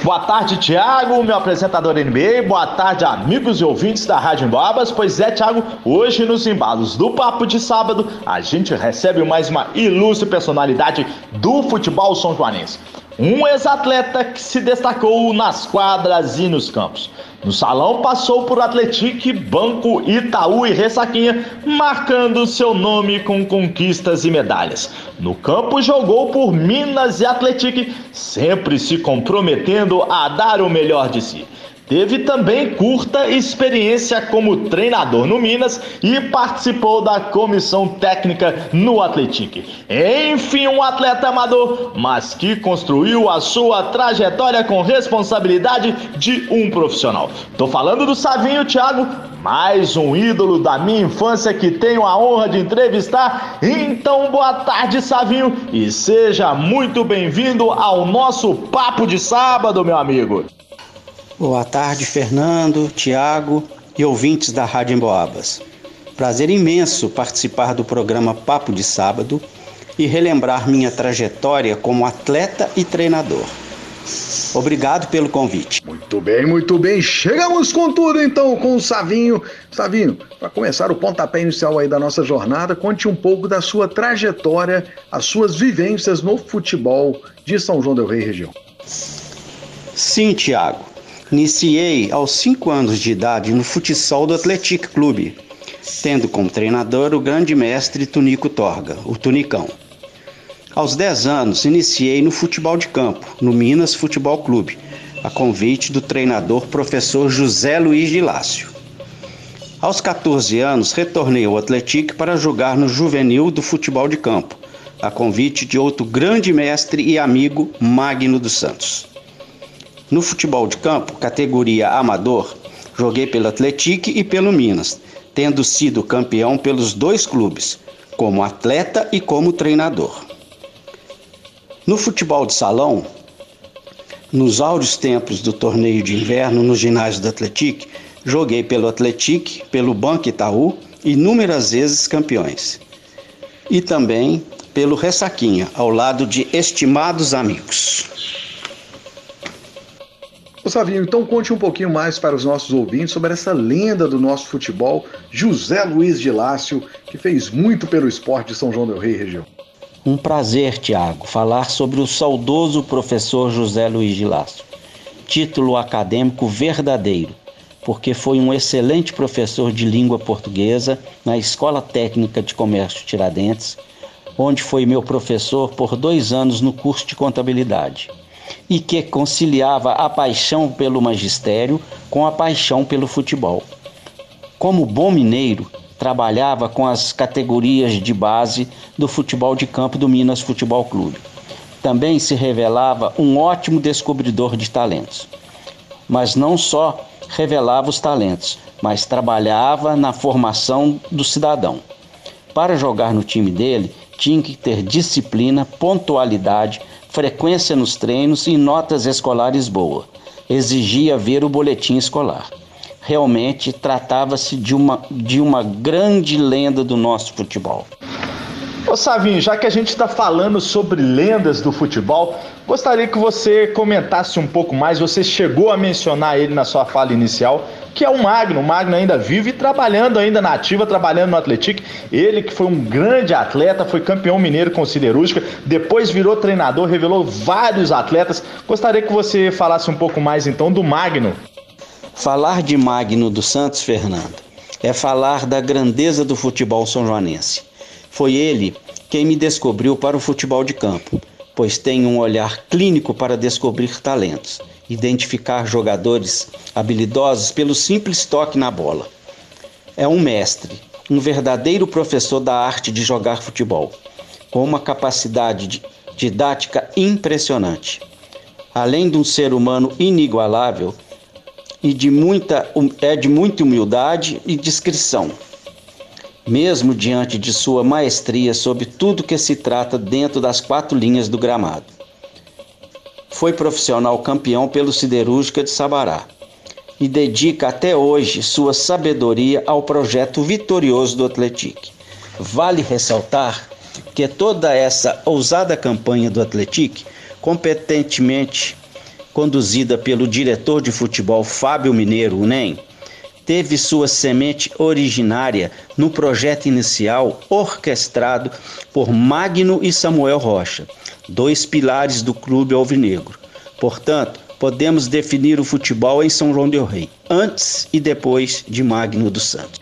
Boa tarde, Tiago, meu apresentador NBA. Boa tarde, amigos e ouvintes da Rádio Embabas. Pois é, Tiago, hoje nos embalos do Papo de Sábado, a gente recebe mais uma ilustre personalidade do futebol são joanense. Um ex-atleta que se destacou nas quadras e nos campos. No salão passou por Atletique, Banco, Itaú e Ressaquinha, marcando seu nome com conquistas e medalhas. No campo jogou por Minas e Atletique, sempre se comprometendo a dar o melhor de si. Teve também curta experiência como treinador no Minas e participou da comissão técnica no Atlético. Enfim, um atleta amador, mas que construiu a sua trajetória com responsabilidade de um profissional. Tô falando do Savinho Thiago, mais um ídolo da minha infância que tenho a honra de entrevistar. Então, boa tarde, Savinho, e seja muito bem-vindo ao nosso Papo de Sábado, meu amigo. Boa tarde, Fernando, Tiago e ouvintes da Rádio Emboabas. Prazer imenso participar do programa Papo de Sábado e relembrar minha trajetória como atleta e treinador. Obrigado pelo convite. Muito bem, muito bem. Chegamos com tudo então com o Savinho. Savinho, para começar o pontapé inicial aí da nossa jornada, conte um pouco da sua trajetória, as suas vivências no futebol de São João del Rei região. Sim, Tiago. Iniciei aos 5 anos de idade no futsal do Atlético Clube, tendo como treinador o grande mestre Tunico Torga, o Tunicão. Aos 10 anos, iniciei no futebol de campo, no Minas Futebol Clube, a convite do treinador professor José Luiz de Lácio. Aos 14 anos, retornei ao Atlético para jogar no juvenil do futebol de campo, a convite de outro grande mestre e amigo, Magno dos Santos. No futebol de campo, categoria amador, joguei pelo Atlético e pelo Minas, tendo sido campeão pelos dois clubes, como atleta e como treinador. No futebol de salão, nos áureos tempos do torneio de inverno no ginásio do Atlético, joguei pelo Atlético, pelo Banco Itaú, inúmeras vezes campeões. E também pelo Ressaquinha, ao lado de estimados amigos. Ô Savinho, então conte um pouquinho mais para os nossos ouvintes sobre essa lenda do nosso futebol, José Luiz de Lácio, que fez muito pelo esporte de São João del Rei região. Um prazer, Tiago, falar sobre o saudoso professor José Luiz de Lácio. Título acadêmico verdadeiro, porque foi um excelente professor de língua portuguesa na Escola Técnica de Comércio Tiradentes, onde foi meu professor por dois anos no curso de contabilidade e que conciliava a paixão pelo magistério com a paixão pelo futebol. Como bom mineiro, trabalhava com as categorias de base do futebol de campo do Minas Futebol Clube. Também se revelava um ótimo descobridor de talentos. Mas não só revelava os talentos, mas trabalhava na formação do cidadão. Para jogar no time dele, tinha que ter disciplina, pontualidade, frequência nos treinos e notas escolares boa. Exigia ver o boletim escolar. Realmente tratava-se de uma, de uma grande lenda do nosso futebol. Ô Savinho, já que a gente está falando sobre lendas do futebol, gostaria que você comentasse um pouco mais. Você chegou a mencionar ele na sua fala inicial, que é o Magno. O Magno ainda vive trabalhando ainda na ativa, trabalhando no Atlético. Ele que foi um grande atleta, foi campeão mineiro com siderúrgica, depois virou treinador, revelou vários atletas. Gostaria que você falasse um pouco mais então do Magno. Falar de Magno dos Santos, Fernando, é falar da grandeza do futebol são joanense. Foi ele quem me descobriu para o futebol de campo, pois tem um olhar clínico para descobrir talentos identificar jogadores habilidosos pelo simples toque na bola. É um mestre, um verdadeiro professor da arte de jogar futebol, com uma capacidade didática impressionante. Além de um ser humano inigualável, e de muita, é de muita humildade e discrição, mesmo diante de sua maestria sobre tudo que se trata dentro das quatro linhas do gramado. Foi profissional campeão pelo Siderúrgica de Sabará e dedica até hoje sua sabedoria ao projeto vitorioso do Atlético. Vale ressaltar que toda essa ousada campanha do Atlético, competentemente conduzida pelo diretor de futebol Fábio Mineiro, o NEM, teve sua semente originária no projeto inicial orquestrado por Magno e Samuel Rocha, dois pilares do clube alvinegro. Portanto, podemos definir o futebol em São João del Rei, antes e depois de Magno dos Santos.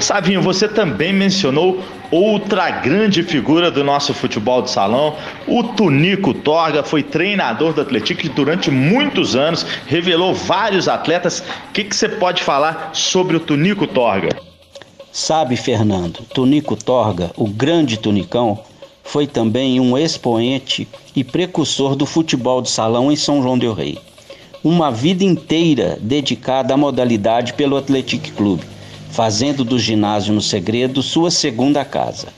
Savinho, você também mencionou outra grande figura do nosso futebol de salão, o Tunico Torga, foi treinador do Atlético durante muitos anos, revelou vários atletas. O que, que você pode falar sobre o Tunico Torga? Sabe, Fernando, Tunico Torga, o grande Tunicão, foi também um expoente e precursor do futebol de salão em São João del Rei. Uma vida inteira dedicada à modalidade pelo Atlético Clube fazendo do ginásio no segredo sua segunda casa.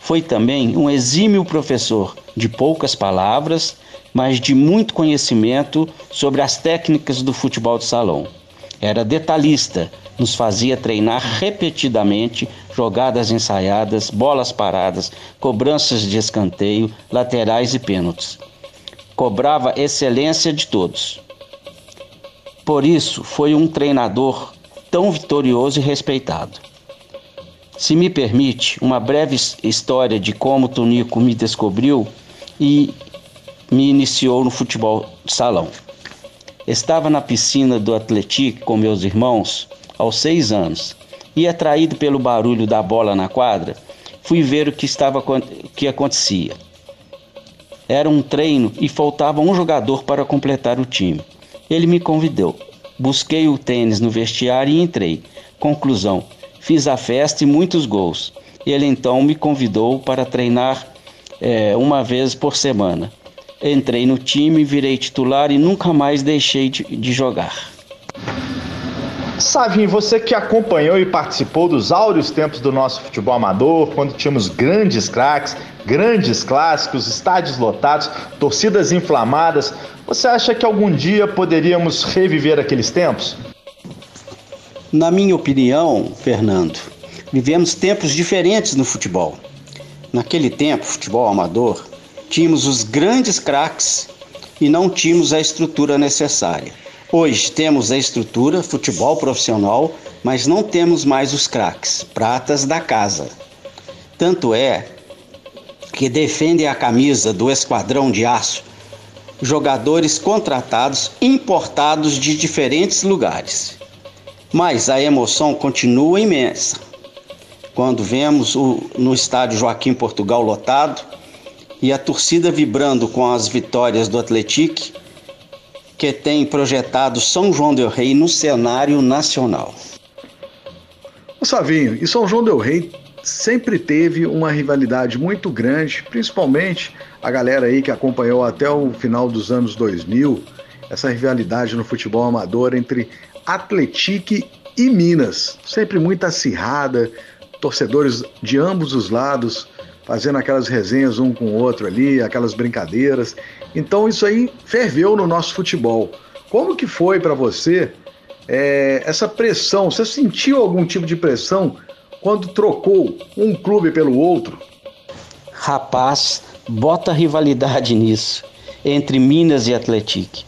Foi também um exímio professor de poucas palavras, mas de muito conhecimento sobre as técnicas do futebol de salão. Era detalhista, nos fazia treinar repetidamente jogadas ensaiadas, bolas paradas, cobranças de escanteio, laterais e pênaltis. Cobrava excelência de todos. Por isso, foi um treinador tão vitorioso e respeitado. Se me permite, uma breve história de como Tonico me descobriu e me iniciou no futebol de salão. Estava na piscina do Atlético com meus irmãos aos seis anos e, atraído pelo barulho da bola na quadra, fui ver o que estava que acontecia. Era um treino e faltava um jogador para completar o time. Ele me convidou. Busquei o tênis no vestiário e entrei. Conclusão: fiz a festa e muitos gols. Ele então me convidou para treinar é, uma vez por semana. Entrei no time, virei titular e nunca mais deixei de, de jogar. Savinho, você que acompanhou e participou dos áureos tempos do nosso futebol amador, quando tínhamos grandes craques, grandes clássicos, estádios lotados, torcidas inflamadas, você acha que algum dia poderíamos reviver aqueles tempos? Na minha opinião, Fernando, vivemos tempos diferentes no futebol. Naquele tempo, futebol amador, tínhamos os grandes craques e não tínhamos a estrutura necessária. Hoje temos a estrutura, futebol profissional, mas não temos mais os craques, pratas da casa. Tanto é que defendem a camisa do Esquadrão de Aço jogadores contratados importados de diferentes lugares. Mas a emoção continua imensa. Quando vemos o, no estádio Joaquim Portugal lotado e a torcida vibrando com as vitórias do Atlético, que tem projetado São João del Rei no cenário nacional. O Savinho, e São João del Rei sempre teve uma rivalidade muito grande, principalmente a galera aí que acompanhou até o final dos anos 2000, essa rivalidade no futebol amador entre Atletique e Minas, sempre muito acirrada, torcedores de ambos os lados fazendo aquelas resenhas um com o outro ali, aquelas brincadeiras. Então isso aí ferveu no nosso futebol. Como que foi para você é, essa pressão? Você sentiu algum tipo de pressão quando trocou um clube pelo outro? Rapaz, bota rivalidade nisso entre Minas e Atlético.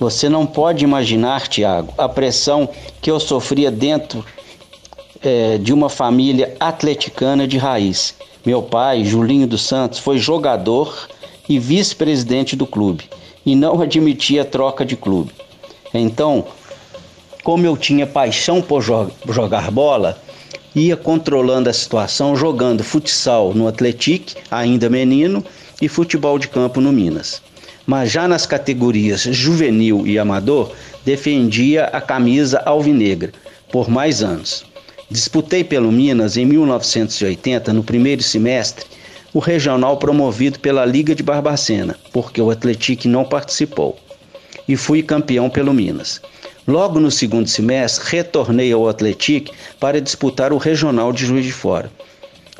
Você não pode imaginar, Tiago, a pressão que eu sofria dentro é, de uma família atleticana de raiz. Meu pai, Julinho dos Santos, foi jogador e vice-presidente do clube e não admitia troca de clube. Então, como eu tinha paixão por jogar bola, ia controlando a situação jogando futsal no Atlético, ainda menino, e futebol de campo no Minas. Mas já nas categorias juvenil e amador, defendia a camisa alvinegra por mais anos. Disputei pelo Minas em 1980, no primeiro semestre, o regional promovido pela Liga de Barbacena, porque o Atlético não participou. E fui campeão pelo Minas. Logo no segundo semestre, retornei ao Atlético para disputar o regional de Juiz de Fora.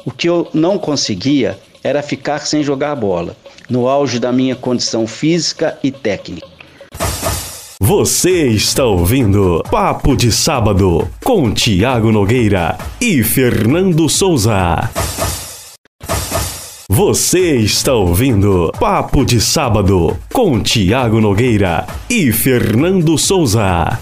O que eu não conseguia era ficar sem jogar bola, no auge da minha condição física e técnica. Você está ouvindo Papo de Sábado com Tiago Nogueira e Fernando Souza. Você está ouvindo Papo de Sábado com Tiago Nogueira e Fernando Souza.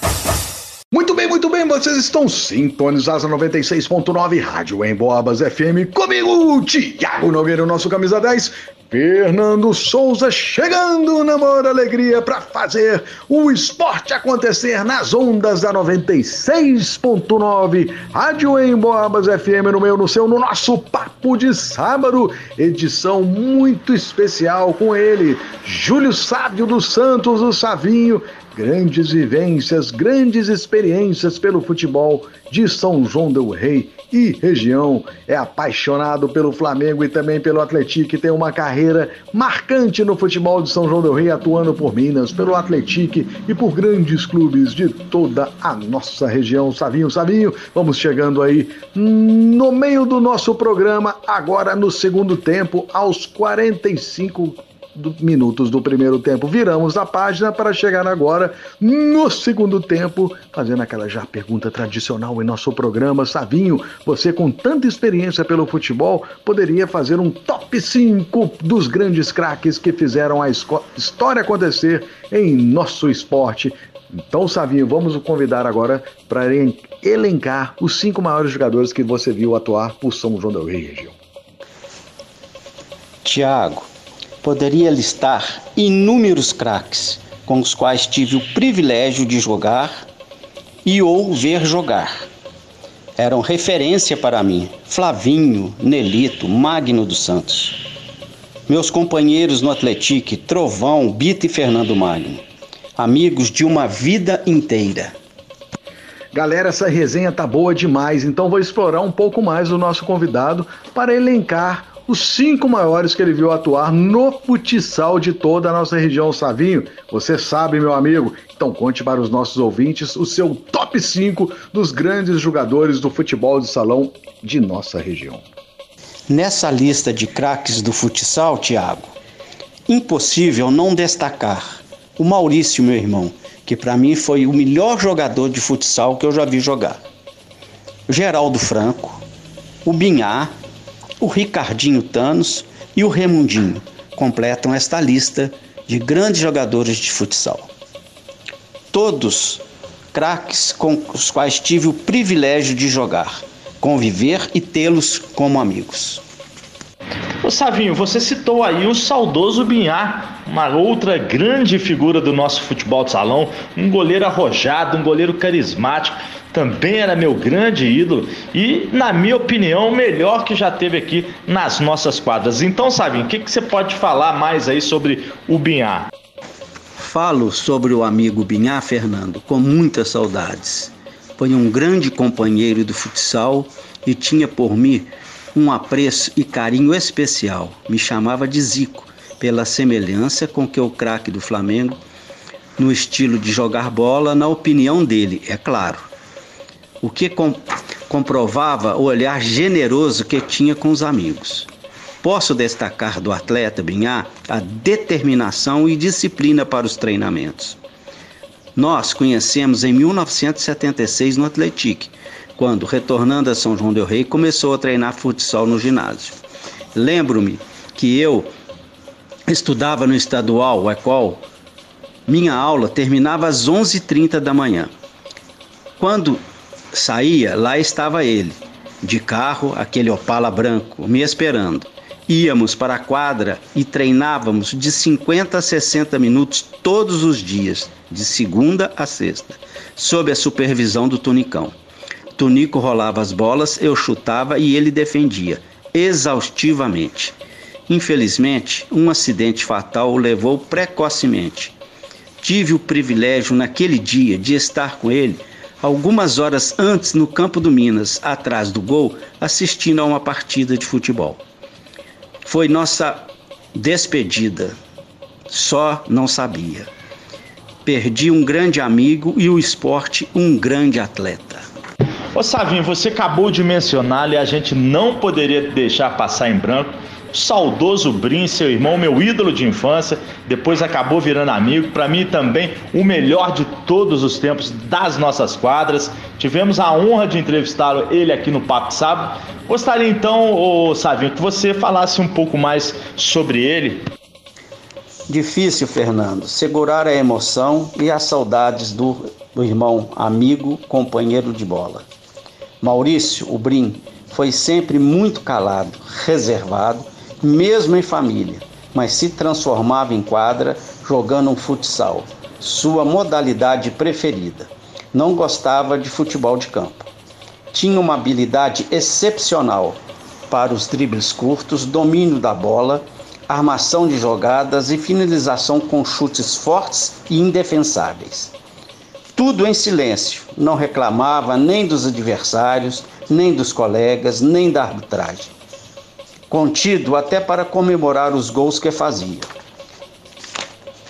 Muito bem, muito bem, vocês estão sintonizados na 96.9 Rádio em Boabas FM comigo, Tiago Nogueira, nosso camisa 10, Fernando Souza chegando na maior alegria para fazer o esporte acontecer nas ondas da 96.9 Rádio em Boabas FM no meu, no seu, no nosso papo de sábado, edição muito especial com ele, Júlio Sábio dos Santos, o Savinho, grandes vivências, grandes experiências pelo futebol de São João del Rei e região. É apaixonado pelo Flamengo e também pelo Atlético, tem uma carreira marcante no futebol de São João del Rei, atuando por Minas, pelo Atlético e por grandes clubes de toda a nossa região. Savinho, Savinho, vamos chegando aí no meio do nosso programa, agora no segundo tempo, aos 45 minutos do primeiro tempo. Viramos a página para chegar agora no segundo tempo, fazendo aquela já pergunta tradicional em nosso programa. Savinho, você com tanta experiência pelo futebol, poderia fazer um top 5 dos grandes craques que fizeram a história acontecer em nosso esporte. Então, Savinho, vamos o convidar agora para elencar os cinco maiores jogadores que você viu atuar por São João Rei, região. Tiago, poderia listar inúmeros craques com os quais tive o privilégio de jogar e ou ver jogar. Eram referência para mim Flavinho, Nelito, Magno dos Santos. Meus companheiros no Atlético, Trovão, Bita e Fernando Magno. Amigos de uma vida inteira. Galera, essa resenha tá boa demais, então vou explorar um pouco mais o nosso convidado para elencar os cinco maiores que ele viu atuar no futsal de toda a nossa região, Savinho. Você sabe, meu amigo. Então conte para os nossos ouvintes o seu top 5 dos grandes jogadores do futebol de salão de nossa região. Nessa lista de craques do futsal, Thiago, impossível não destacar o Maurício, meu irmão, que para mim foi o melhor jogador de futsal que eu já vi jogar. Geraldo Franco, o Binhar, o Ricardinho Thanos e o Remundinho completam esta lista de grandes jogadores de futsal. Todos craques com os quais tive o privilégio de jogar, conviver e tê-los como amigos. Ô Savinho, você citou aí o saudoso Binhar, uma outra grande figura do nosso futebol de salão, um goleiro arrojado, um goleiro carismático, também era meu grande ídolo e, na minha opinião, o melhor que já teve aqui nas nossas quadras. Então, Savinho, o que, que você pode falar mais aí sobre o Binhar? Falo sobre o amigo Binhar, Fernando, com muitas saudades. Foi um grande companheiro do futsal e tinha por mim um apreço e carinho especial. Me chamava de Zico, pela semelhança com que o craque do Flamengo no estilo de jogar bola, na opinião dele, é claro o que com, comprovava o olhar generoso que tinha com os amigos. Posso destacar do atleta Binhar a determinação e disciplina para os treinamentos. Nós conhecemos em 1976 no Atlético, quando, retornando a São João del Rei, começou a treinar futsal no ginásio. Lembro-me que eu estudava no estadual, ECOL, minha aula terminava às 11h30 da manhã. Quando Saía, lá estava ele, de carro, aquele opala branco, me esperando. Íamos para a quadra e treinávamos de 50 a 60 minutos todos os dias, de segunda a sexta, sob a supervisão do Tunicão. Tunico rolava as bolas, eu chutava e ele defendia, exaustivamente. Infelizmente, um acidente fatal o levou precocemente. Tive o privilégio naquele dia de estar com ele algumas horas antes no campo do Minas, atrás do gol, assistindo a uma partida de futebol. Foi nossa despedida, só não sabia. Perdi um grande amigo e o esporte um grande atleta. Ô Savinho, você acabou de mencionar e a gente não poderia deixar passar em branco saudoso Brin, seu irmão, meu ídolo de infância, depois acabou virando amigo, para mim também o melhor de todos os tempos das nossas quadras. Tivemos a honra de entrevistá-lo ele aqui no Papo Sábado. Gostaria então, ô Savinho, que você falasse um pouco mais sobre ele. Difícil, Fernando, segurar a emoção e as saudades do, do irmão, amigo, companheiro de bola. Maurício, o Brim, foi sempre muito calado, reservado mesmo em família, mas se transformava em quadra jogando um futsal, sua modalidade preferida. Não gostava de futebol de campo. Tinha uma habilidade excepcional para os dribles curtos, domínio da bola, armação de jogadas e finalização com chutes fortes e indefensáveis. Tudo em silêncio, não reclamava nem dos adversários, nem dos colegas, nem da arbitragem contido até para comemorar os gols que fazia.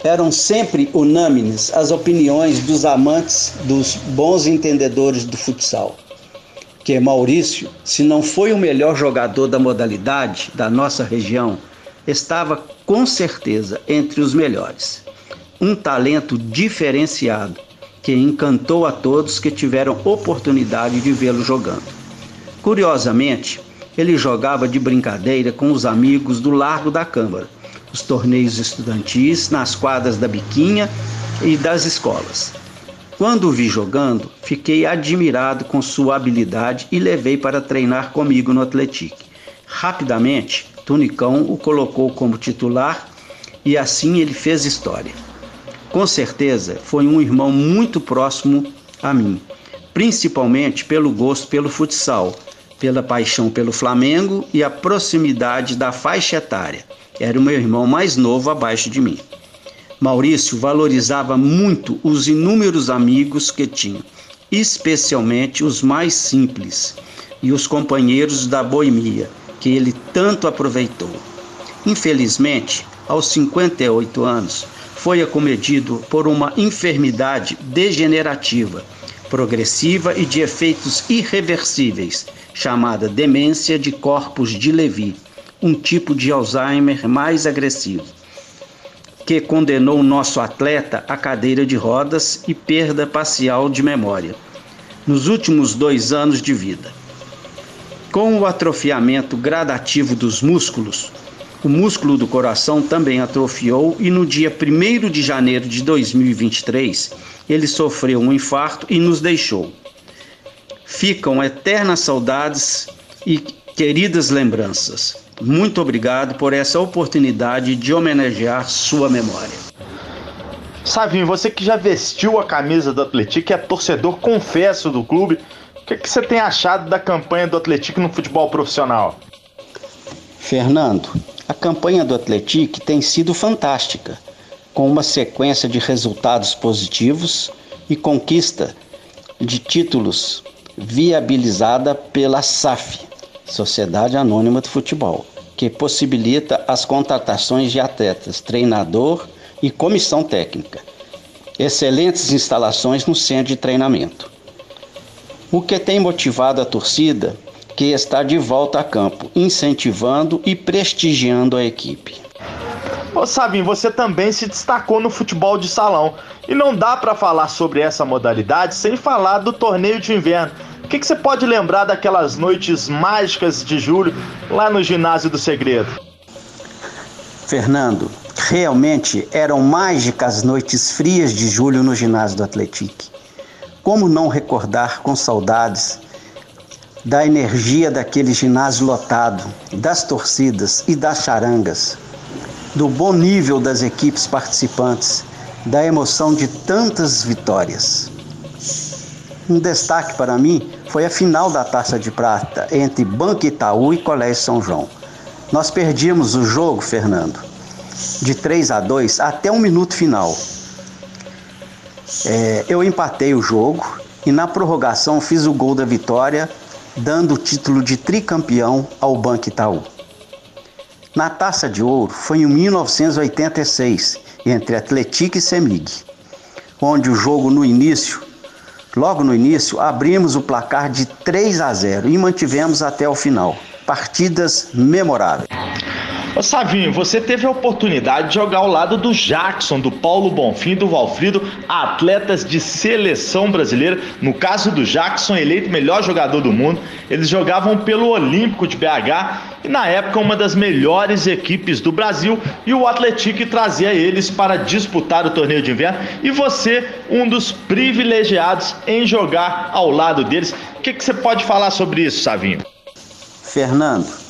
Eram sempre unânimes as opiniões dos amantes, dos bons entendedores do futsal, que Maurício, se não foi o melhor jogador da modalidade da nossa região, estava com certeza entre os melhores. Um talento diferenciado que encantou a todos que tiveram oportunidade de vê-lo jogando. Curiosamente, ele jogava de brincadeira com os amigos do Largo da Câmara, os torneios estudantis nas quadras da Biquinha e das escolas. Quando o vi jogando, fiquei admirado com sua habilidade e levei para treinar comigo no Atlético. Rapidamente, Tunicão o colocou como titular e assim ele fez história. Com certeza, foi um irmão muito próximo a mim, principalmente pelo gosto pelo futsal, pela paixão pelo Flamengo e a proximidade da faixa etária. Era o meu irmão mais novo abaixo de mim. Maurício valorizava muito os inúmeros amigos que tinha, especialmente os mais simples e os companheiros da boemia, que ele tanto aproveitou. Infelizmente, aos 58 anos, foi acometido por uma enfermidade degenerativa, progressiva e de efeitos irreversíveis, chamada demência de corpos de Levi, um tipo de Alzheimer mais agressivo, que condenou nosso atleta à cadeira de rodas e perda parcial de memória nos últimos dois anos de vida. Com o atrofiamento gradativo dos músculos, o músculo do coração também atrofiou e no dia 1 de janeiro de 2023 ele sofreu um infarto e nos deixou ficam eternas saudades e queridas lembranças. Muito obrigado por essa oportunidade de homenagear sua memória. Savinho, você que já vestiu a camisa do Atlético, é torcedor confesso do clube, o que, que você tem achado da campanha do Atlético no futebol profissional? Fernando, campanha do Atlético tem sido fantástica, com uma sequência de resultados positivos e conquista de títulos viabilizada pela SAF, Sociedade Anônima de Futebol, que possibilita as contratações de atletas, treinador e comissão técnica. Excelentes instalações no centro de treinamento. O que tem motivado a torcida que está de volta a campo, incentivando e prestigiando a equipe. Ô Sabinho, você também se destacou no futebol de salão. E não dá para falar sobre essa modalidade sem falar do torneio de inverno. O que, que, você pode lembrar daquelas noites mágicas de julho lá no Ginásio do Segredo? Fernando, realmente eram mágicas noites frias de julho no ginásio do Atlético. Como não recordar com saudades da energia daquele ginásio lotado, das torcidas e das charangas? do bom nível das equipes participantes, da emoção de tantas vitórias. Um destaque para mim foi a final da Taça de Prata entre Banco Itaú e Colégio São João. Nós perdíamos o jogo, Fernando, de 3 a 2 até o minuto final. É, eu empatei o jogo e na prorrogação fiz o gol da vitória, dando o título de tricampeão ao Banco Itaú. Na Taça de Ouro foi em 1986, entre Atlético e Semig. onde o jogo no início, logo no início, abrimos o placar de 3 a 0 e mantivemos até o final. Partidas memoráveis. Ô Savinho, você teve a oportunidade de jogar ao lado do Jackson, do Paulo Bonfim, do Valfrido, atletas de seleção brasileira. No caso do Jackson, eleito melhor jogador do mundo, eles jogavam pelo Olímpico de BH e na época uma das melhores equipes do Brasil e o Atlético trazia eles para disputar o torneio de inverno e você um dos privilegiados em jogar ao lado deles. O que, que você pode falar sobre isso, Savinho? Fernando,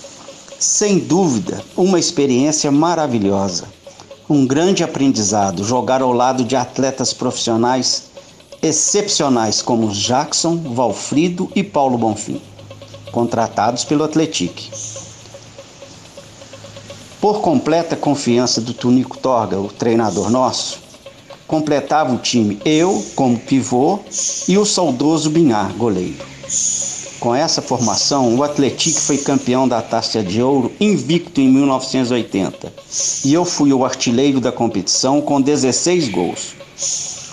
sem dúvida, uma experiência maravilhosa. Um grande aprendizado jogar ao lado de atletas profissionais excepcionais como Jackson, Valfrido e Paulo Bonfim, contratados pelo Atletique. Por completa confiança do Tunico Torga, o treinador nosso, completava o time eu como pivô e o saudoso Binhar, goleiro. Com essa formação, o Atlético foi campeão da Taça de Ouro invicto em 1980 e eu fui o artilheiro da competição com 16 gols.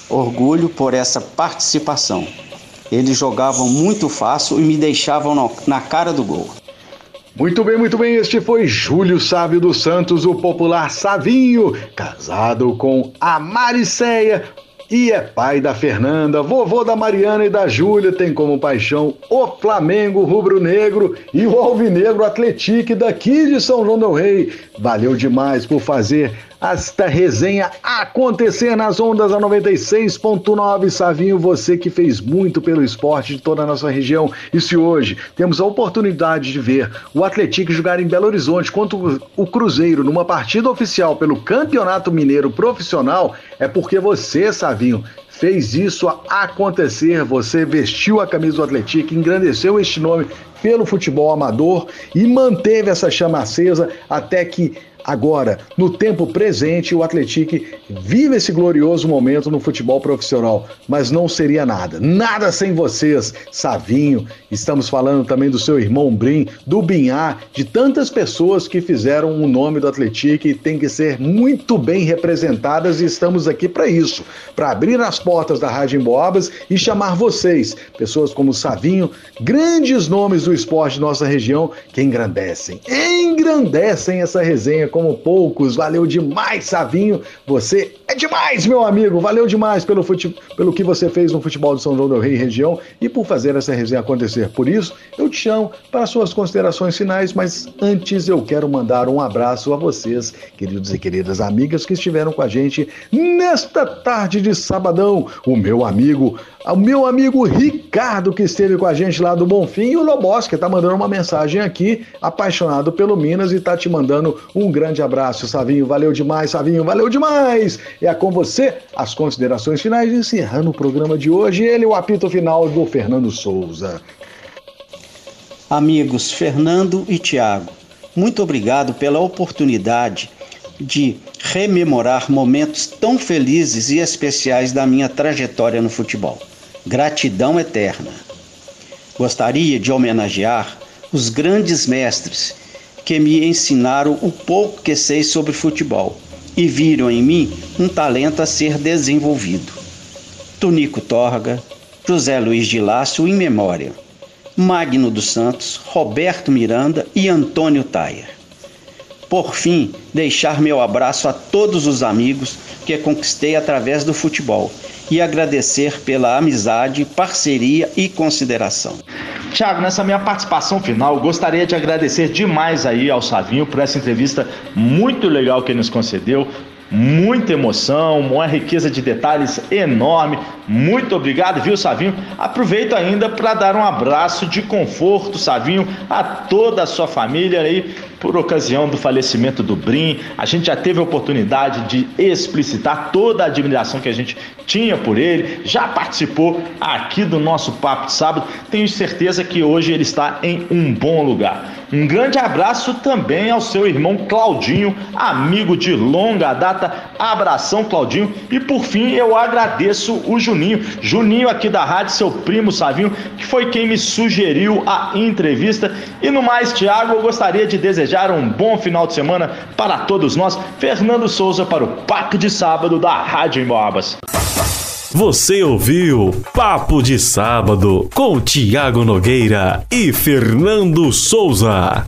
Orgulho por essa participação. Eles jogavam muito fácil e me deixavam na cara do gol. Muito bem, muito bem. Este foi Júlio Sávio dos Santos, o popular Savinho, casado com a Mariceia, e é pai da Fernanda, vovô da Mariana e da Júlia, tem como paixão o Flamengo rubro-negro e o alvinegro Atletique daqui de São João del Rei. Valeu demais por fazer esta resenha acontecer nas ondas a 96.9. Savinho, você que fez muito pelo esporte de toda a nossa região. E se hoje temos a oportunidade de ver o Atlético jogar em Belo Horizonte contra o Cruzeiro numa partida oficial pelo Campeonato Mineiro Profissional, é porque você, Savinho, fez isso acontecer. Você vestiu a camisa do Atlético, engrandeceu este nome pelo futebol amador e manteve essa chama acesa até que Agora, no tempo presente, o Atlético vive esse glorioso momento no futebol profissional, mas não seria nada. Nada sem vocês, Savinho. Estamos falando também do seu irmão Brim, do Binhar, de tantas pessoas que fizeram o nome do Atlético e tem que ser muito bem representadas e estamos aqui para isso, para abrir as portas da Rádio Emboabas e chamar vocês, pessoas como Savinho, grandes nomes do esporte de nossa região que engrandecem, engrandecem essa resenha como poucos. Valeu demais, Savinho. Você é demais, meu amigo. Valeu demais pelo, fute... pelo que você fez no futebol de São João do Rei região e por fazer essa resenha acontecer. Por isso, eu te chamo para suas considerações finais, mas antes eu quero mandar um abraço a vocês, queridos e queridas amigas que estiveram com a gente nesta tarde de sabadão. O meu amigo o meu amigo Ricardo, que esteve com a gente lá do Bonfim, e o Lobos, que está mandando uma mensagem aqui, apaixonado pelo Minas, e está te mandando um grande abraço, Savinho. Valeu demais, Savinho, valeu demais! É com você as considerações finais, encerrando o programa de hoje. Ele, o apito final do Fernando Souza. Amigos Fernando e Tiago, muito obrigado pela oportunidade de rememorar momentos tão felizes e especiais da minha trajetória no futebol. Gratidão eterna. Gostaria de homenagear os grandes mestres que me ensinaram o pouco que sei sobre futebol e viram em mim um talento a ser desenvolvido. Tunico Torga, José Luiz de Lácio em memória, Magno dos Santos, Roberto Miranda e Antônio Taia. Por fim, deixar meu abraço a todos os amigos que conquistei através do futebol e agradecer pela amizade, parceria e consideração. Tiago, nessa minha participação final, gostaria de agradecer demais aí ao Savinho por essa entrevista muito legal que ele nos concedeu muita emoção, uma riqueza de detalhes enorme. Muito obrigado, viu, Savinho? Aproveito ainda para dar um abraço de conforto, Savinho, a toda a sua família aí, por ocasião do falecimento do Brim. A gente já teve a oportunidade de explicitar toda a admiração que a gente tinha por ele, já participou aqui do nosso Papo de Sábado. Tenho certeza que hoje ele está em um bom lugar. Um grande abraço também ao seu irmão Claudinho, amigo de longa data. Abração, Claudinho. E por fim, eu agradeço o Juninho, Juninho aqui da rádio, seu primo Savinho, que foi quem me sugeriu a entrevista. E no mais, Tiago, eu gostaria de desejar um bom final de semana para todos nós. Fernando Souza para o Papo de Sábado da Rádio Emboabas. Você ouviu Papo de Sábado com Tiago Nogueira e Fernando Souza.